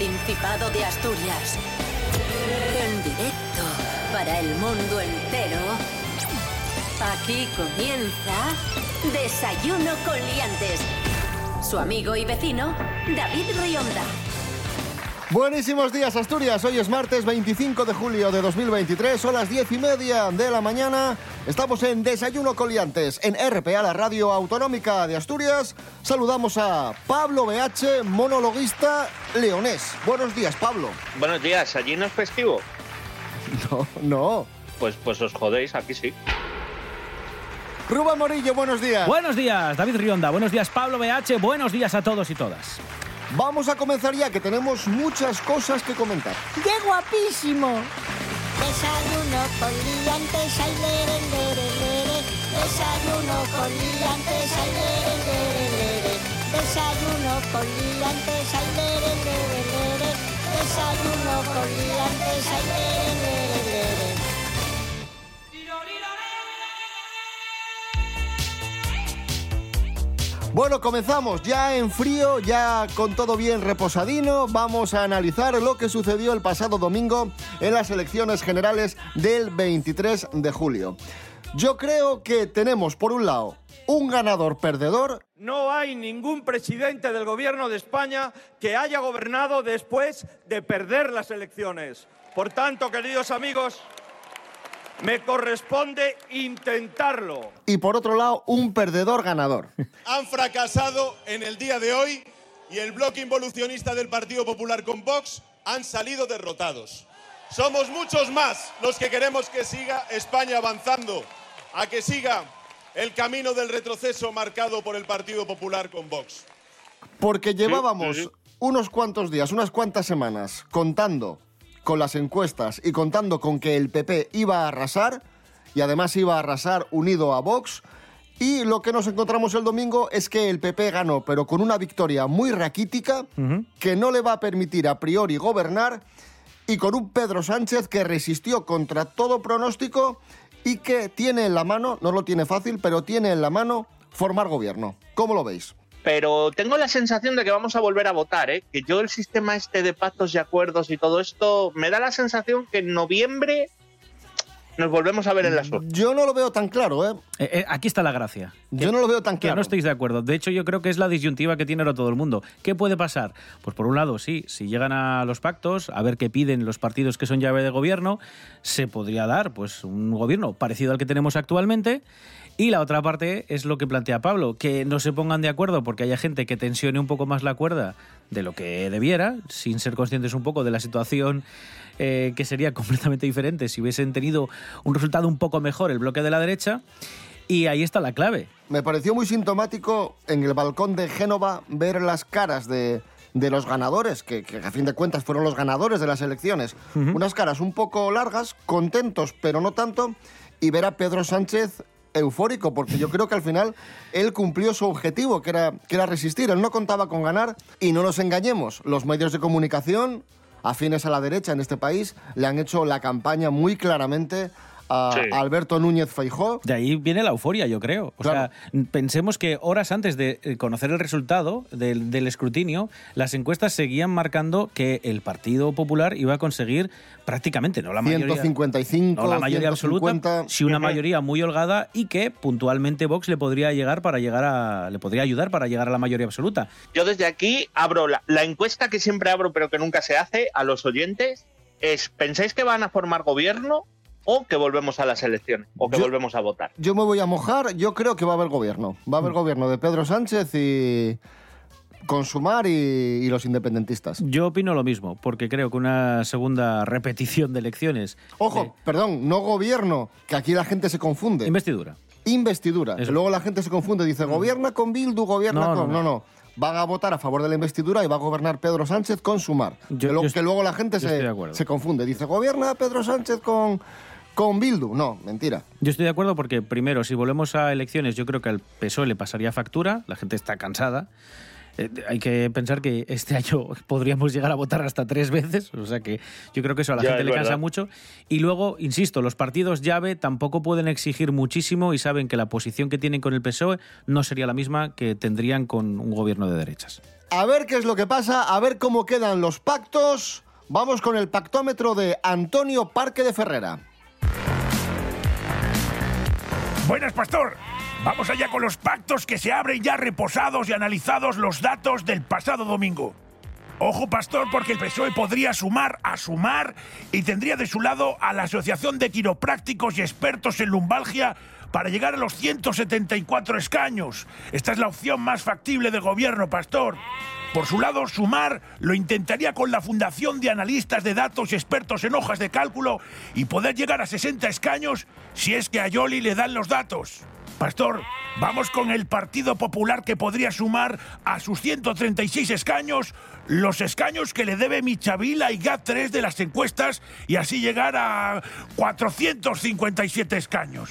Principado de Asturias. En directo para el mundo entero. Aquí comienza Desayuno con Liantes. Su amigo y vecino, David Rionda. Buenísimos días, Asturias. Hoy es martes 25 de julio de 2023, son las 10 y media de la mañana. Estamos en Desayuno Coliantes, en RPA, la radio autonómica de Asturias. Saludamos a Pablo BH, monologuista leonés. Buenos días, Pablo. Buenos días, ¿allí no es festivo? No, no. Pues, pues os jodéis, aquí sí. Rubén Morillo, buenos días. Buenos días, David Rionda. Buenos días, Pablo BH. Buenos días a todos y todas. Vamos a comenzar ya, que tenemos muchas cosas que comentar. ¡Qué guapísimo! Desayuno con liantes, ay, lere, lere, lere. Desayuno con liantes, ay, lere, lere, lere. Desayuno con liantes, ay, lere, lere, lere. Desayuno con liantes, ay, lere, lere. Bueno, comenzamos ya en frío, ya con todo bien reposadino. Vamos a analizar lo que sucedió el pasado domingo en las elecciones generales del 23 de julio. Yo creo que tenemos, por un lado, un ganador perdedor. No hay ningún presidente del gobierno de España que haya gobernado después de perder las elecciones. Por tanto, queridos amigos, me corresponde intentarlo. Y por otro lado, un perdedor ganador. han fracasado en el día de hoy y el bloque involucionista del Partido Popular con Vox han salido derrotados. Somos muchos más los que queremos que siga España avanzando, a que siga el camino del retroceso marcado por el Partido Popular con Vox. Porque llevábamos unos cuantos días, unas cuantas semanas contando con las encuestas y contando con que el PP iba a arrasar y además iba a arrasar unido a Vox. Y lo que nos encontramos el domingo es que el PP ganó, pero con una victoria muy raquítica que no le va a permitir a priori gobernar y con un Pedro Sánchez que resistió contra todo pronóstico y que tiene en la mano, no lo tiene fácil, pero tiene en la mano formar gobierno. ¿Cómo lo veis? Pero tengo la sensación de que vamos a volver a votar, ¿eh? Que yo el sistema este de pactos y acuerdos y todo esto, me da la sensación que en noviembre nos volvemos a ver en la SUR. Yo no lo veo tan claro, ¿eh? Eh, eh, aquí está la gracia. Yo no lo veo tan Que claro. no estáis de acuerdo. De hecho, yo creo que es la disyuntiva que tiene ahora todo el mundo. ¿Qué puede pasar? Pues por un lado, sí, si llegan a los pactos, a ver qué piden los partidos que son llave de gobierno, se podría dar pues un gobierno parecido al que tenemos actualmente. Y la otra parte es lo que plantea Pablo, que no se pongan de acuerdo porque haya gente que tensione un poco más la cuerda de lo que debiera, sin ser conscientes un poco de la situación eh, que sería completamente diferente si hubiesen tenido un resultado un poco mejor el bloque de la derecha. Y ahí está la clave. Me pareció muy sintomático en el balcón de Génova ver las caras de, de los ganadores, que, que a fin de cuentas fueron los ganadores de las elecciones. Unas caras un poco largas, contentos, pero no tanto, y ver a Pedro Sánchez eufórico, porque yo creo que al final él cumplió su objetivo, que era, que era resistir. Él no contaba con ganar, y no nos engañemos, los medios de comunicación afines a la derecha en este país le han hecho la campaña muy claramente a Sí. a Alberto Núñez Feijó. De ahí viene la euforia, yo creo. O Claro. sea, pensemos que horas antes de eh, conocer el resultado del, del escrutinio, las encuestas seguían marcando que el Partido Popular iba a conseguir prácticamente, no la mayoría. 155, no la mayoría 150. absoluta, sí una mayoría muy holgada y que puntualmente Vox le podría llegar para llegar a le podría ayudar para llegar a la mayoría absoluta. Yo desde aquí abro la, la encuesta que siempre abro pero que nunca se hace a los oyentes es ¿pensáis que van a formar gobierno o que volvemos a las elecciones o que Yo- volvemos a votar? Yo me voy a mojar, yo creo que va a haber gobierno. Va a haber gobierno de Pedro Sánchez y Consumar y, y los independentistas. Yo opino lo mismo, porque creo que una segunda repetición de elecciones Ojo, de perdón, no gobierno, que aquí la gente se confunde. investidura. Investidura. que luego la gente se confunde, dice, gobierna con Bildu, gobierna No, no, con... no. No, no. Van a votar a favor de la investidura y va a gobernar Pedro Sánchez con Sumar. Yo- que, lo- yo que luego la gente se, se confunde. Dice, gobierna Pedro Sánchez con, con Bildu. No, mentira. Yo estoy de acuerdo porque, primero, si volvemos a elecciones, yo creo que al PSOE le pasaría factura, la gente está cansada. Eh, hay que pensar que este año podríamos llegar a votar hasta tres veces, o sea que yo creo que eso a la Ya, gente le cansa mucho. Y luego, insisto, los partidos llave tampoco pueden exigir muchísimo y saben que la posición que tienen con el PSOE no sería la misma que tendrían con un gobierno de derechas. A ver qué es lo que pasa, a ver cómo quedan los pactos. Vamos con el pactómetro de Antonio Parque de Ferrera. Buenas, pastor. Vamos allá con los pactos que se abren ya reposados y analizados los datos del pasado domingo. Ojo, pastor, porque el PSOE podría sumar a sumar y tendría de su lado a la Asociación de Quiroprácticos y Expertos en Lumbalgia para llegar a los 174 escaños. Esta es la opción más factible de gobierno, pastor. Por su lado, Sumar lo intentaría con la Fundación de Analistas de Datos y Expertos en Hojas de Cálculo y poder llegar a 60 escaños si es que a Yoli le dan los datos. Pastor, vamos con el Partido Popular que podría sumar a sus 136 escaños los escaños que le debe Michavila y GAT3 de las encuestas y así llegar a 457 escaños.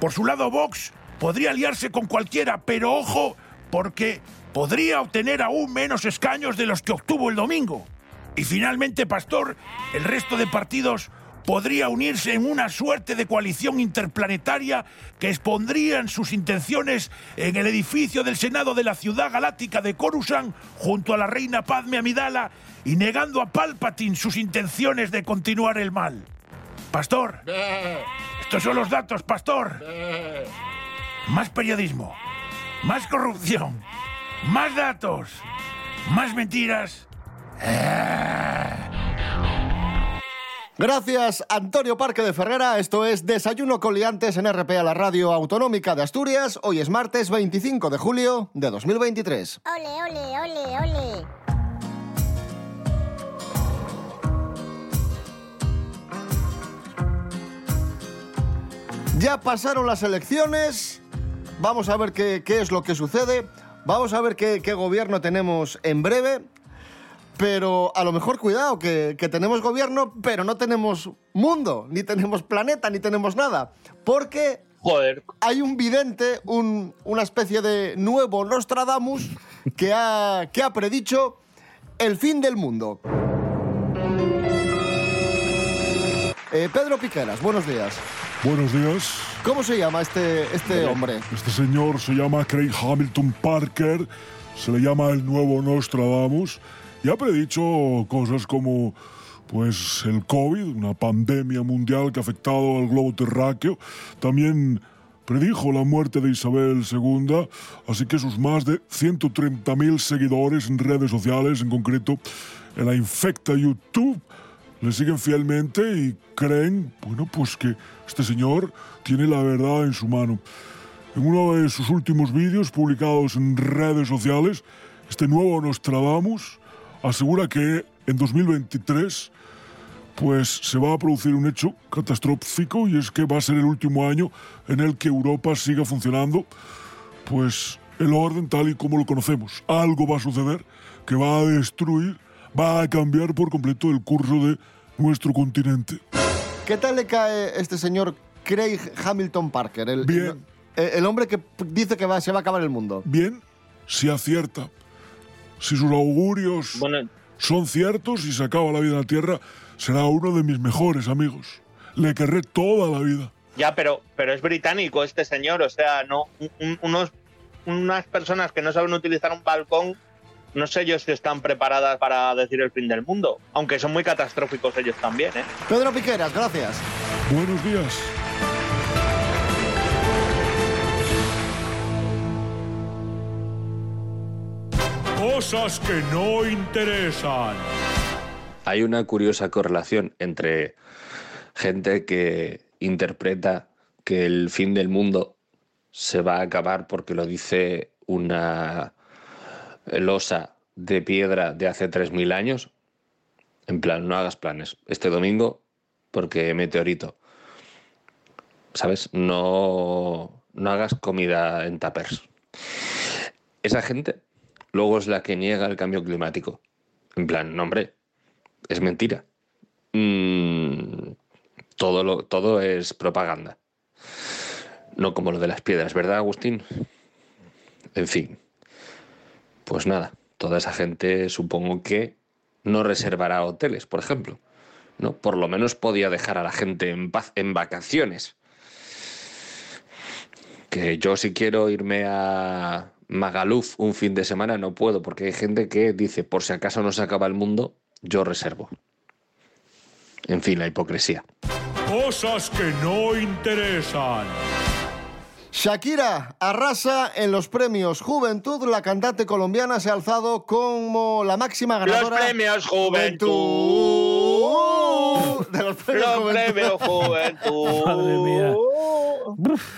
Por su lado, Vox podría aliarse con cualquiera, pero ojo, porque podría obtener aún menos escaños de los que obtuvo el domingo. Y finalmente, Pastor, el resto de partidos podría unirse en una suerte de coalición interplanetaria que expondrían sus intenciones en el edificio del Senado de la ciudad galáctica de Coruscant junto a la reina Padme Amidala y negando a Palpatine sus intenciones de continuar el mal. Pastor, estos son los datos, Pastor. Más periodismo, más corrupción, más datos, más mentiras. Gracias, Antonio Parque de Ferrera. Esto es Desayuno Coliantes en RPA, la radio autonómica de Asturias. Hoy es martes 25 de julio de 2023. Ole, ole, ole, ole. Ya pasaron las elecciones. Vamos a ver qué, qué es lo que sucede. Vamos a ver qué, qué gobierno tenemos en breve. Pero a lo mejor cuidado, que, que tenemos gobierno, pero no tenemos mundo, ni tenemos planeta, ni tenemos nada. Porque Joder. hay un vidente, un- una especie de nuevo Nostradamus, que ha, que ha predicho el fin del mundo. Eh, Pedro Piqueras, buenos días. Buenos días. ¿Cómo se llama este, este hombre? Este señor se llama Craig Hamilton Parker, se le llama el nuevo Nostradamus y ha predicho cosas como pues el COVID, una pandemia mundial que ha afectado al globo terráqueo. También predijo la muerte de Isabel II, así que sus más de 130.000 seguidores en redes sociales, en concreto en la infecta YouTube, le siguen fielmente y creen, bueno, pues que este señor tiene la verdad en su mano. En uno de sus últimos vídeos publicados en redes sociales, este nuevo Nostradamus asegura que en 2023 pues se va a producir un hecho catastrófico y es que va a ser el último año en el que Europa siga funcionando pues el orden tal y como lo conocemos. Algo va a suceder que va a destruir, va a cambiar por completo el curso de nuestro continente. ¿Qué tal le cae este señor Craig Hamilton Parker? El, Bien. El, el hombre que dice que va, se va a acabar el mundo. Bien, si acierta. Si sus augurios Bueno, son ciertos y se acaba la vida en la Tierra, será uno de mis mejores amigos. Le querré toda la vida. ya, pero, pero es británico este señor, o sea, no, un- un- unos, unas personas que no saben utilizar un balcón, no sé yo si están preparadas para decir el fin del mundo, aunque son muy catastróficos ellos también, ¿eh? Pedro Piqueras, gracias. Buenos días. Cosas que no interesan. Hay una curiosa correlación entre gente que interpreta que el fin del mundo se va a acabar porque lo dice una losa de piedra de hace 3.000 años. En plan, no hagas planes. Este domingo, porque meteorito. ¿Sabes? No, no hagas comida en tuppers. Esa gente luego es la que niega el cambio climático. En plan, no, hombre, es mentira. Mm, todo, todo es propaganda. No como lo de las piedras, ¿verdad, Agustín? En fin. Pues nada, toda esa gente supongo que no reservará hoteles, por ejemplo. ¿no? Por lo menos podía dejar a la gente en paz en vacaciones. Que yo si quiero irme a Magaluf un fin de semana, no puedo, porque hay gente que dice, por si acaso no se acaba el mundo, yo reservo. En fin, la hipocresía. Cosas que no interesan. Shakira arrasa en los premios Juventud. La cantante colombiana se ha alzado como la máxima ganadora. Los premios Juventud. De los premios Los Juventud. premios Juventud. Madre mía.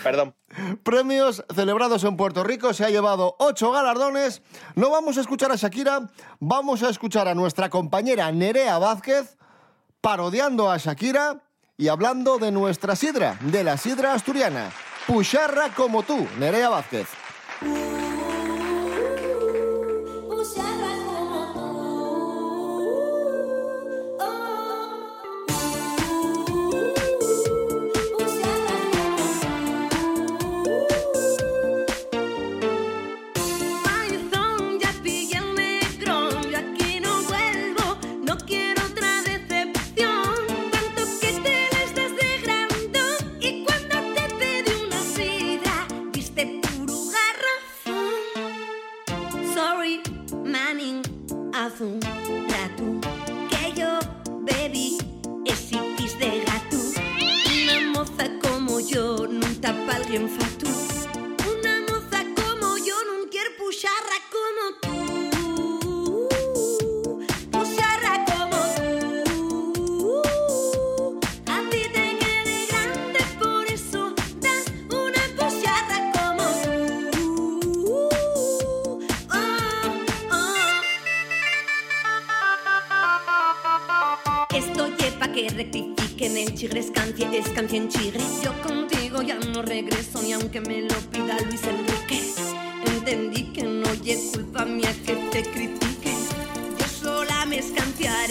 Perdón. Premios celebrados en Puerto Rico. Se ha llevado ocho galardones. No vamos a escuchar a Shakira, vamos a escuchar a nuestra compañera Nerea Vázquez parodiando a Shakira y hablando de nuestra sidra, de la sidra asturiana. Pucharra como tú, Nerea Vázquez.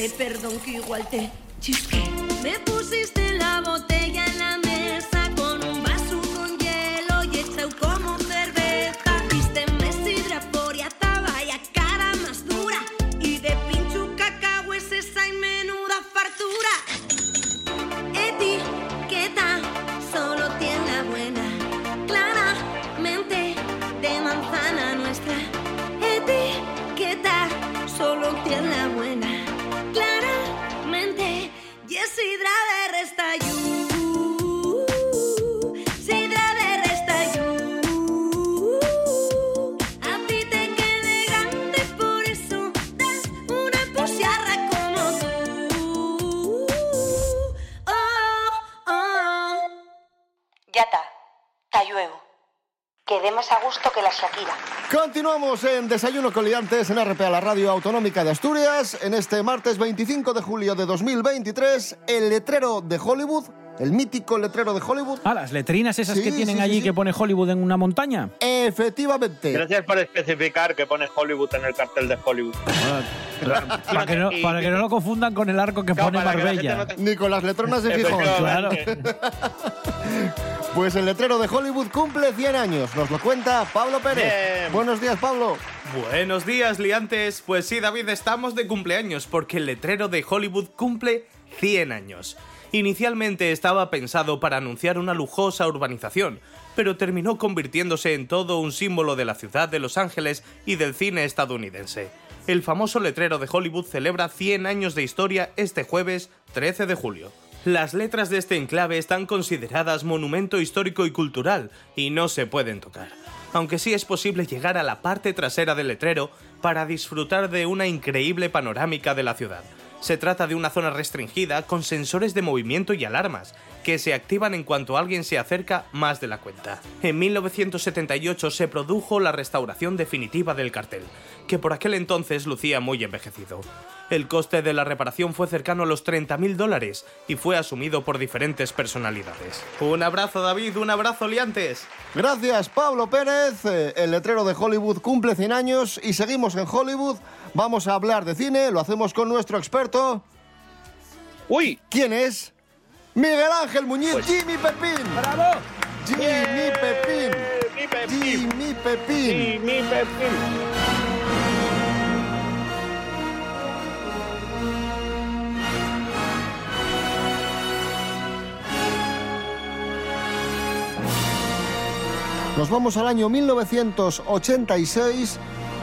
Perdón que igual te chisque. Me pusiste la botella en la mesa Quedemos a gusto que la Shakira. Continuamos en Desayuno con Liantes en RPA, la radio autonómica de Asturias. En este martes 25 de julio de 2023, el letrero de Hollywood, el mítico letrero de Hollywood. Ah, las letrinas esas Sí, que tienen sí, allí sí. que pone Hollywood en una montaña. Efectivamente. Gracias por especificar que pone Hollywood en el cartel de Hollywood. Para que, no, para que no lo confundan con el arco que Claro, pone que Marbella. no Ni con las letronas de Gijón. Claro. Pues el letrero de Hollywood cumple 100 años. Nos lo cuenta Pablo Pérez. Bien. Buenos días, Pablo. Buenos días, liantes. Pues sí, David, estamos de cumpleaños porque el letrero de Hollywood cumple 100 años. Inicialmente estaba pensado para anunciar una lujosa urbanización, pero terminó convirtiéndose en todo un símbolo de la ciudad de Los Ángeles y del cine estadounidense. El famoso letrero de Hollywood celebra 100 años de historia este jueves 13 de julio. Las letras de este enclave están consideradas monumento histórico y cultural y no se pueden tocar. Aunque sí es posible llegar a la parte trasera del letrero para disfrutar de una increíble panorámica de la ciudad. Se trata de una zona restringida con sensores de movimiento y alarmas, que se activan en cuanto alguien se acerca más de la cuenta. En 1978 se produjo la restauración definitiva del cartel, que por aquel entonces lucía muy envejecido. El coste de la reparación fue cercano a los 30.000 dólares y fue asumido por diferentes personalidades. Un abrazo David, un abrazo liantes. Gracias, Pablo Pérez. Eh, El letrero de Hollywood cumple 100 años y seguimos en Hollywood. Vamos a hablar de cine, lo hacemos con nuestro experto. ¡Uy! ¿Quién es? Miguel Ángel Muñiz, Jimmy Pepín. ¡Bravo! Jimmy Pepín. Mi Pepín. Jimmy Pepín. Mi Pepín. Nos vamos al año 1986,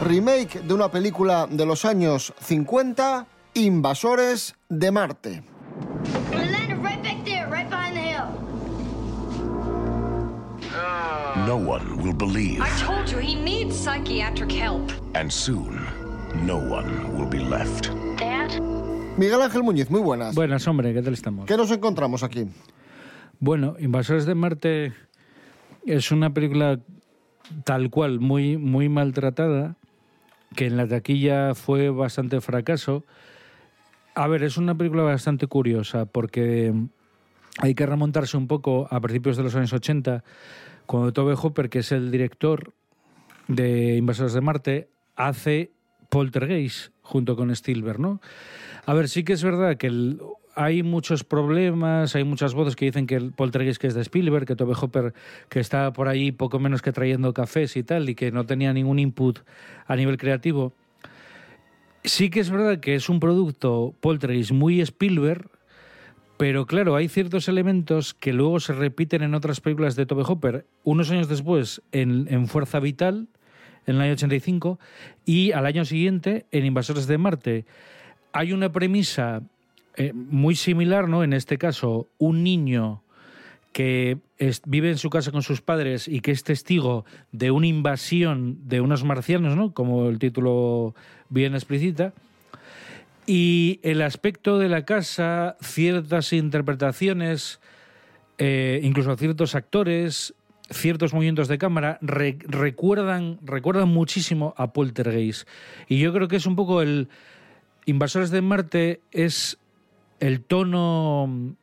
remake de una película de los años 50, Invasores de Marte. No one will believe, I told you he needs psychiatric help. and soon, no one will be left. Dad? Miguel Ángel Muñiz, muy buenas. Buenas, hombre, ¿qué tal estamos? ¿Qué nos encontramos aquí? Bueno, Invasores de Marte es una película tal cual, muy, muy maltratada, que en la taquilla fue bastante fracaso. A ver, es una película bastante curiosa porque hay que remontarse un poco a principios de los años 80, cuando Tobe Hopper, que es el director de Invasores de Marte, hace Poltergeist junto con Spielberg, ¿no? A ver, sí que es verdad que el- hay muchos problemas, hay muchas voces que dicen que el Poltergeist que es de Spielberg, que Tobe Hopper que está por ahí poco menos que trayendo cafés y tal, y que no tenía ningún input a nivel creativo. Sí que es verdad que es un producto Poltergeist muy Spielberg, pero claro, hay ciertos elementos que luego se repiten en otras películas de Tobe Hopper, unos años después en, en Fuerza Vital, en el año 85, y al año siguiente en Invasores de Marte. Hay una premisa eh, muy similar, ¿no? En este caso, un niño que vive en su casa con sus padres y que es testigo de una invasión de unos marcianos, ¿no? Como el título bien explicita. Y el aspecto de la casa, ciertas interpretaciones, eh, incluso ciertos actores, ciertos movimientos de cámara, re- recuerdan, recuerdan muchísimo a Poltergeist. Y yo creo que es un poco el... Invasores de Marte es el tono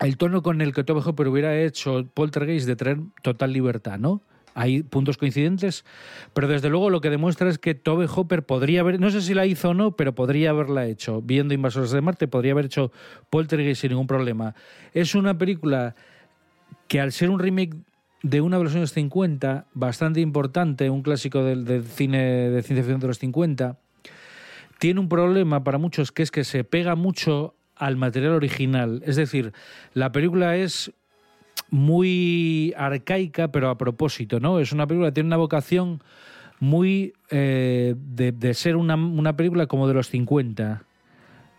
el tono con el que Tobe Hopper hubiera hecho Poltergeist de traer total libertad, ¿no? Hay puntos coincidentes, pero desde luego lo que demuestra es que Tobe Hopper podría haber, no sé si la hizo o no, pero podría haberla hecho. Viendo Invasores de Marte, podría haber hecho Poltergeist sin ningún problema. Es una película que al ser un remake de una de los años 50, bastante importante, un clásico del, del cine de ciencia ficción de los 50, tiene un problema para muchos que es que se pega mucho al material original. Es decir, la película es muy arcaica, pero a propósito, ¿no? Es una película que tiene una vocación muy eh, de, ser una, una película como de los 50,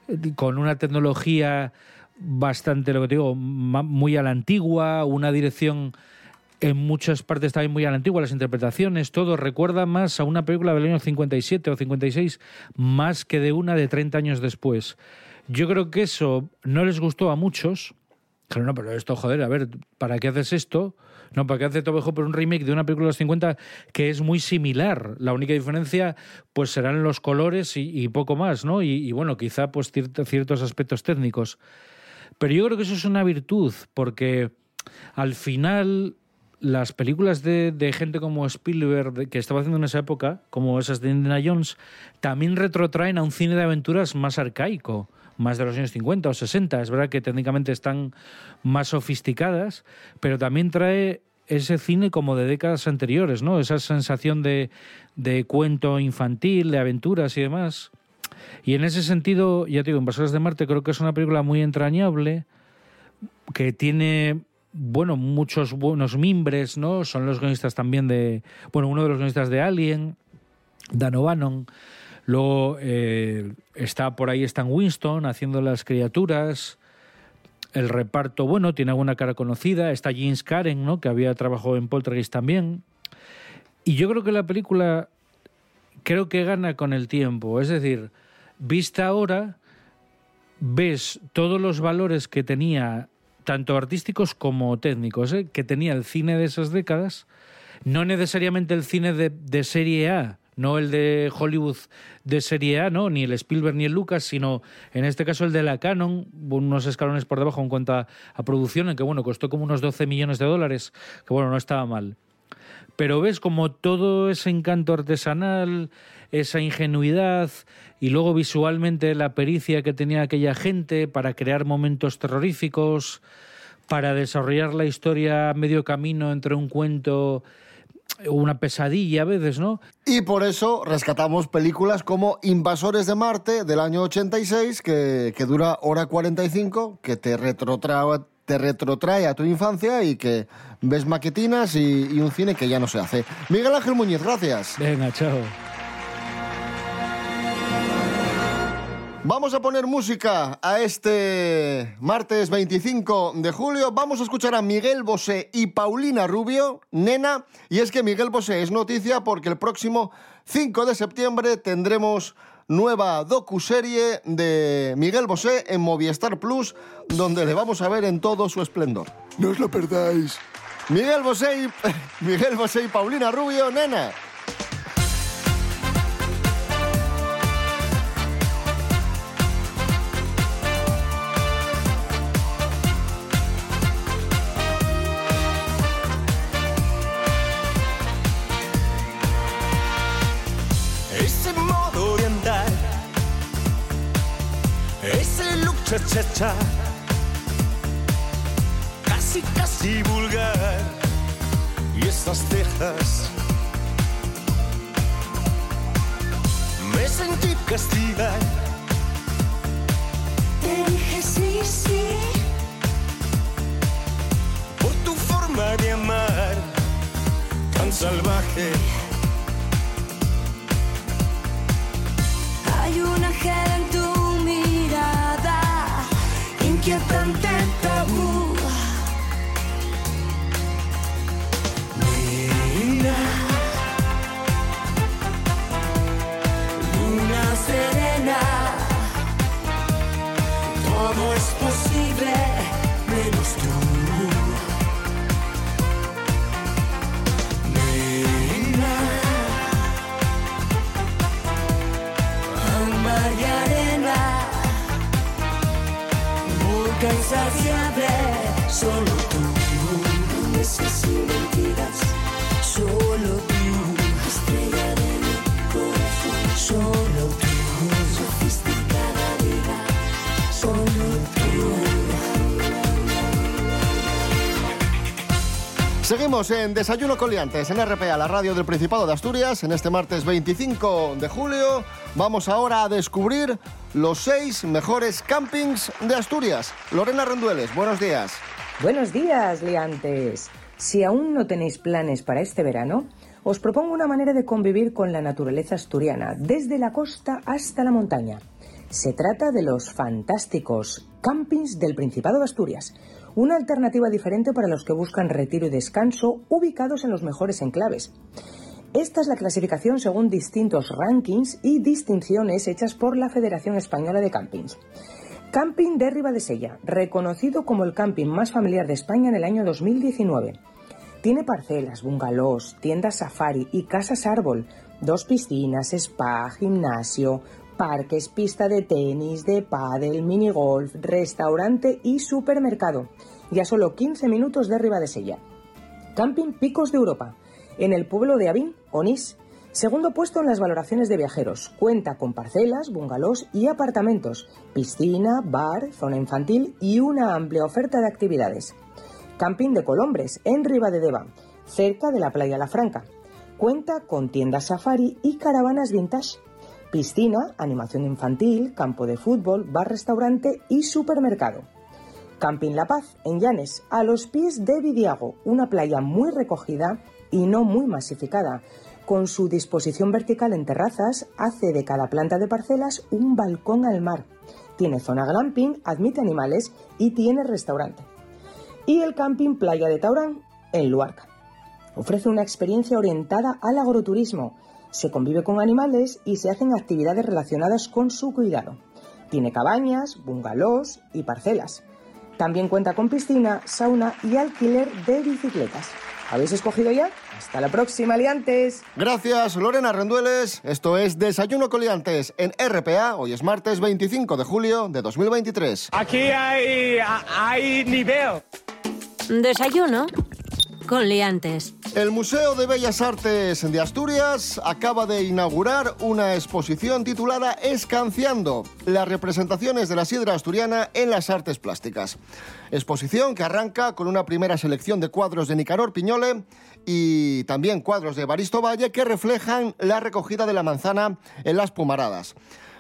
eh, con una tecnología bastante, lo que te digo, muy a la antigua, una dirección en muchas partes también muy a la antigua, las interpretaciones, todo recuerda más a una película del año 57 o 56, más que de una de 30 años después. Yo creo que eso no les gustó a muchos. Claro, no, pero esto, joder, a ver, ¿para qué haces esto? No, ¿para qué hace Tobe Hopper un remake de una película de los 50 que es muy similar? La única diferencia, pues, serán los colores y, poco más, ¿no? Y, bueno, quizá, pues, ciert- ciertos aspectos técnicos. Pero yo creo que eso es una virtud, porque al final las películas de, de gente como Spielberg, que estaba haciendo en esa época, como esas de Indiana Jones, también retrotraen a un cine de aventuras más arcaico, más de los años 50 o 60. Es verdad que técnicamente están más sofisticadas, pero también trae ese cine como de décadas anteriores, ¿no? Esa sensación de, de cuento infantil, de aventuras y demás. Y en ese sentido, ya te digo, Invasores de Marte creo que es una película muy entrañable, que tiene, bueno, muchos buenos mimbres, ¿no? Son los guionistas también de, bueno, uno de los guionistas de Alien, Dan O'Bannon. Luego eh, está por ahí Stan Winston haciendo las criaturas. El reparto, bueno, tiene alguna cara conocida. Está James Karen, ¿no? Que había trabajado en Poltergeist también. Y yo creo que la película creo que gana con el tiempo. Es decir, vista ahora, ves todos los valores que tenía, tanto artísticos como técnicos, ¿eh? que tenía el cine de esas décadas, no necesariamente el cine de, de serie A, no el de Hollywood de serie A, ¿no? ni el Spielberg ni el Lucas, sino en este caso el de la Canon, unos escalones por debajo en cuanto a, producción, en que bueno, costó como unos 12 millones de dólares, que bueno, no estaba mal pero ves como todo ese encanto artesanal, esa ingenuidad y luego visualmente la pericia que tenía aquella gente para crear momentos terroríficos, para desarrollar la historia a medio camino entre un cuento una pesadilla a veces, ¿no? Y por eso rescatamos películas como Invasores de Marte del año 86, que, que dura hora 45, que te retrotrae, te retrotrae a tu infancia y que ves maquetinas y, y un cine que ya no se hace. Miguel Ángel Muñiz, gracias. Venga, chao. Vamos a poner música a este martes 25 de julio. Vamos a escuchar a Miguel Bosé y Paulina Rubio, nena. Y es que Miguel Bosé es noticia porque el próximo 5 de septiembre tendremos nueva docuserie de Miguel Bosé en Movistar Plus, donde le vamos a ver en todo su esplendor. No os lo perdáis. Miguel Bosé y, Miguel Bosé y Paulina Rubio, nena. time En Desayuno Coliantes en RPA, la radio del Principado de Asturias. En este martes 25 de julio vamos ahora a descubrir los seis mejores campings de Asturias. Lorena Rendueles, buenos días. Buenos días, liantes. Si aún no tenéis planes para este verano, os propongo una manera de convivir con la naturaleza asturiana, desde la costa hasta la montaña. Se trata de los fantásticos campings del Principado de Asturias, una alternativa diferente para los que buscan retiro y descanso ubicados en los mejores enclaves. Esta es la clasificación según distintos rankings y distinciones hechas por la Federación Española de Campings. Camping de Ribadesella, reconocido como el camping más familiar de España en el año 2019. Tiene parcelas, bungalows, tiendas safari y casas árbol, dos piscinas, spa, gimnasio, parques, pista de tenis, de pádel, minigolf, restaurante y supermercado. Y a solo 15 minutos de Ribadesella. Camping Picos de Europa, en el pueblo de Avín, Onís. Segundo puesto en las valoraciones de viajeros. Cuenta con parcelas, bungalows y apartamentos, piscina, bar, zona infantil y una amplia oferta de actividades. Camping de Colombres, en Ribadedeva, cerca de la playa La Franca. Cuenta con tiendas safari y caravanas vintage. Piscina, animación infantil, campo de fútbol, bar-restaurante y supermercado. Camping La Paz, en Llanes, a los pies de Vidiago, una playa muy recogida y no muy masificada. Con su disposición vertical en terrazas, hace de cada planta de parcelas un balcón al mar. Tiene zona glamping, admite animales y tiene restaurante. Y el camping Playa de Taurán, en Luarca. Ofrece una experiencia orientada al agroturismo. Se convive con animales y se hacen actividades relacionadas con su cuidado. Tiene cabañas, bungalows y parcelas. También cuenta con piscina, sauna y alquiler de bicicletas. ¿Habéis escogido ya? Hasta la próxima, liantes. Gracias, Lorena Rendueles. Esto es Desayuno Coliantes en RPA. Hoy es martes 25 de julio de 2023. Aquí hay, hay nivel. Desayuno con. El Museo de Bellas Artes de Asturias acaba de inaugurar una exposición titulada Escanciando, las representaciones de la sidra asturiana en las artes plásticas. Exposición que arranca con una primera selección de cuadros de Nicanor Piñole y también cuadros de Baristo Valle que reflejan la recogida de la manzana en las Pumaradas.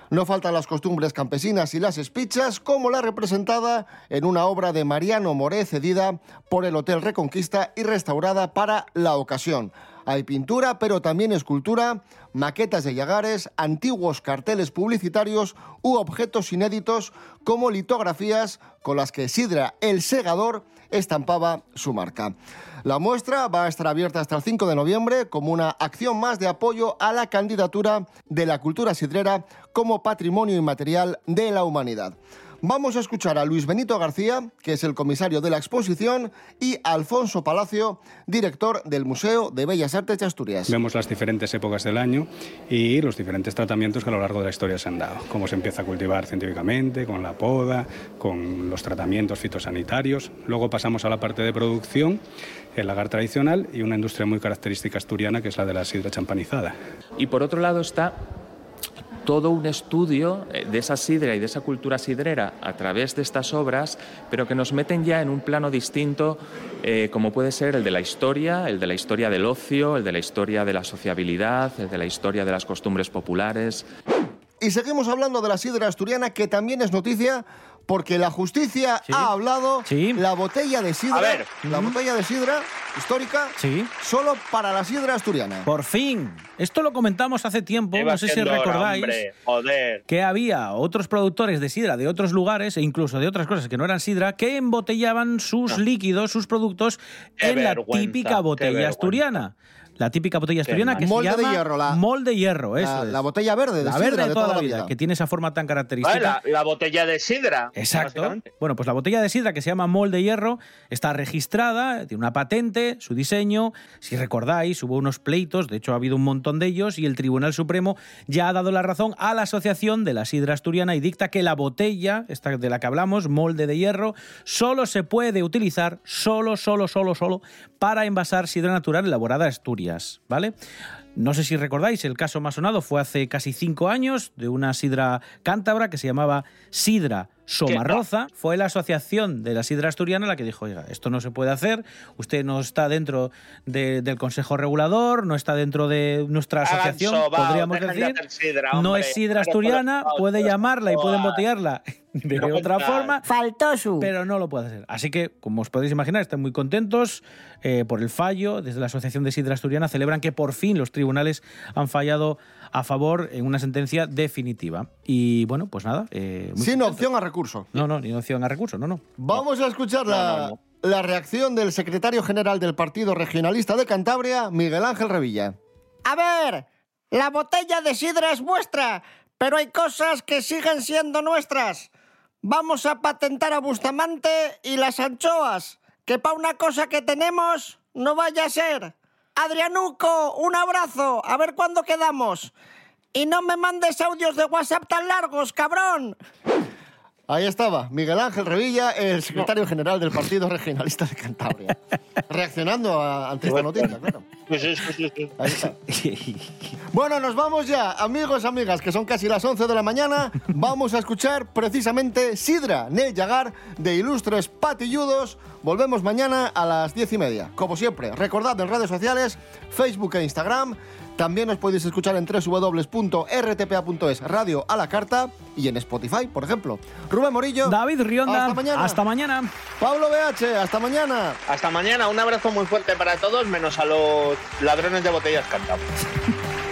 No faltan las costumbres campesinas y las espichas, como la representada en una obra de Mariano Moré cedida por el Hotel Reconquista y restaurada para la ocasión. Hay pintura, pero también escultura, maquetas de llagares, antiguos carteles publicitarios u objetos inéditos como litografías con las que Sidra el Segador estampaba su marca. La muestra va a estar abierta hasta el 5 de noviembre como una acción más de apoyo a la candidatura de la cultura sidrera como patrimonio inmaterial de la humanidad. Vamos a escuchar a Luis Benito García, que es el comisario de la exposición, y Alfonso Palacio, director del Museo de Bellas Artes de Asturias. Vemos las diferentes épocas del año y los diferentes tratamientos que a lo largo de la historia se han dado. Cómo se empieza a cultivar científicamente, con la poda, con los tratamientos fitosanitarios. Luego pasamos a la parte de producción, el lagar tradicional y una industria muy característica asturiana que es la de la sidra champanizada. Y por otro lado está todo un estudio eh, de esa sidra y de esa cultura sidrera a través de estas obras, pero que nos meten ya en un plano distinto, eh, como puede ser el de la historia, el de la historia del ocio, el de la historia de la sociabilidad, el de la historia de las costumbres populares. Y seguimos hablando de la sidra asturiana, que también es noticia porque la justicia ha hablado la botella de sidra, A ver. la botella de sidra histórica, solo para la sidra asturiana. Por fin. Esto lo comentamos hace tiempo, Iba no sé si hora, recordáis. hombre, joder. que había otros productores de sidra de otros lugares e incluso de otras cosas que no eran sidra que embotellaban sus líquidos, sus productos Qué en la típica botella vergüenza. asturiana. La típica botella asturiana que. Molde se de llama hierro, la- molde hierro, la- eso es. la botella verde de la sidra verde de de toda, toda la la vida, vida. que tiene esa forma tan Vale, característica. la, la botella de sidra. Exacto. Bueno, pues la botella de sidra que se llama molde de hierro está registrada, tiene una patente, su diseño. Si recordáis, hubo unos pleitos, de hecho ha habido un montón de ellos, y el Tribunal Supremo ya ha dado la razón a la Asociación de la Sidra Asturiana y dicta que la botella, esta de la que hablamos, molde de hierro, solo se puede utilizar, solo, solo, solo, solo, para envasar sidra natural elaborada a ¿vale? No sé si recordáis, el caso más sonado fue hace casi cinco años de una sidra cántabra que se llamaba Sidra Somarroza. Fue la asociación de la sidra asturiana la que dijo, oiga, esto no se puede hacer, usted no está dentro de- del Consejo Regulador, no está dentro de nuestra asociación, podríamos de decir. sidra, no es sidra asturiana, puede llamarla y puede embotellarla de No otra forma. Faltó su. Pero no lo puede hacer. Así que, como os podéis imaginar, están muy contentos eh, por el fallo. Desde la Asociación de Sidra Asturiana celebran que por fin los tribunales han fallado a favor en una sentencia definitiva. Y bueno, pues nada. eh, muy Sin opción a recurso. No, no, ni opción a recurso, no, no. Vamos a escuchar la, la reacción del secretario general del Partido Regionalista de Cantabria, Miguel Ángel Revilla. A ver, la botella de sidra es vuestra, pero hay cosas que siguen siendo nuestras. Vamos a patentar a Bustamante y las anchoas, que para una cosa que tenemos no vaya a ser. Adrianuco, un abrazo, a ver cuándo quedamos. Y no me mandes audios de WhatsApp tan largos, cabrón. Ahí estaba, Miguel Ángel Revilla, el secretario general del Partido Regionalista de Cantabria. Reaccionando a- ante esta noticia, claro. Pues sí, sí, sí. Ahí está. Bueno, nos vamos ya, amigos, amigas, que son casi las 11 de la mañana. Vamos a escuchar precisamente Sidra Nel Yagar de Ilustres Patilludos. Volvemos mañana a las 10 y media. Como siempre, recordad en redes sociales, Facebook e Instagram. También os podéis escuchar en www.rtpa.es Radio a la Carta y en Spotify, por ejemplo. Rubén Morillo. David Rionda. Hasta mañana. Hasta mañana. Pablo BH, hasta mañana. Hasta mañana, un abrazo muy fuerte para todos, menos a los ladrones de botellas cantables.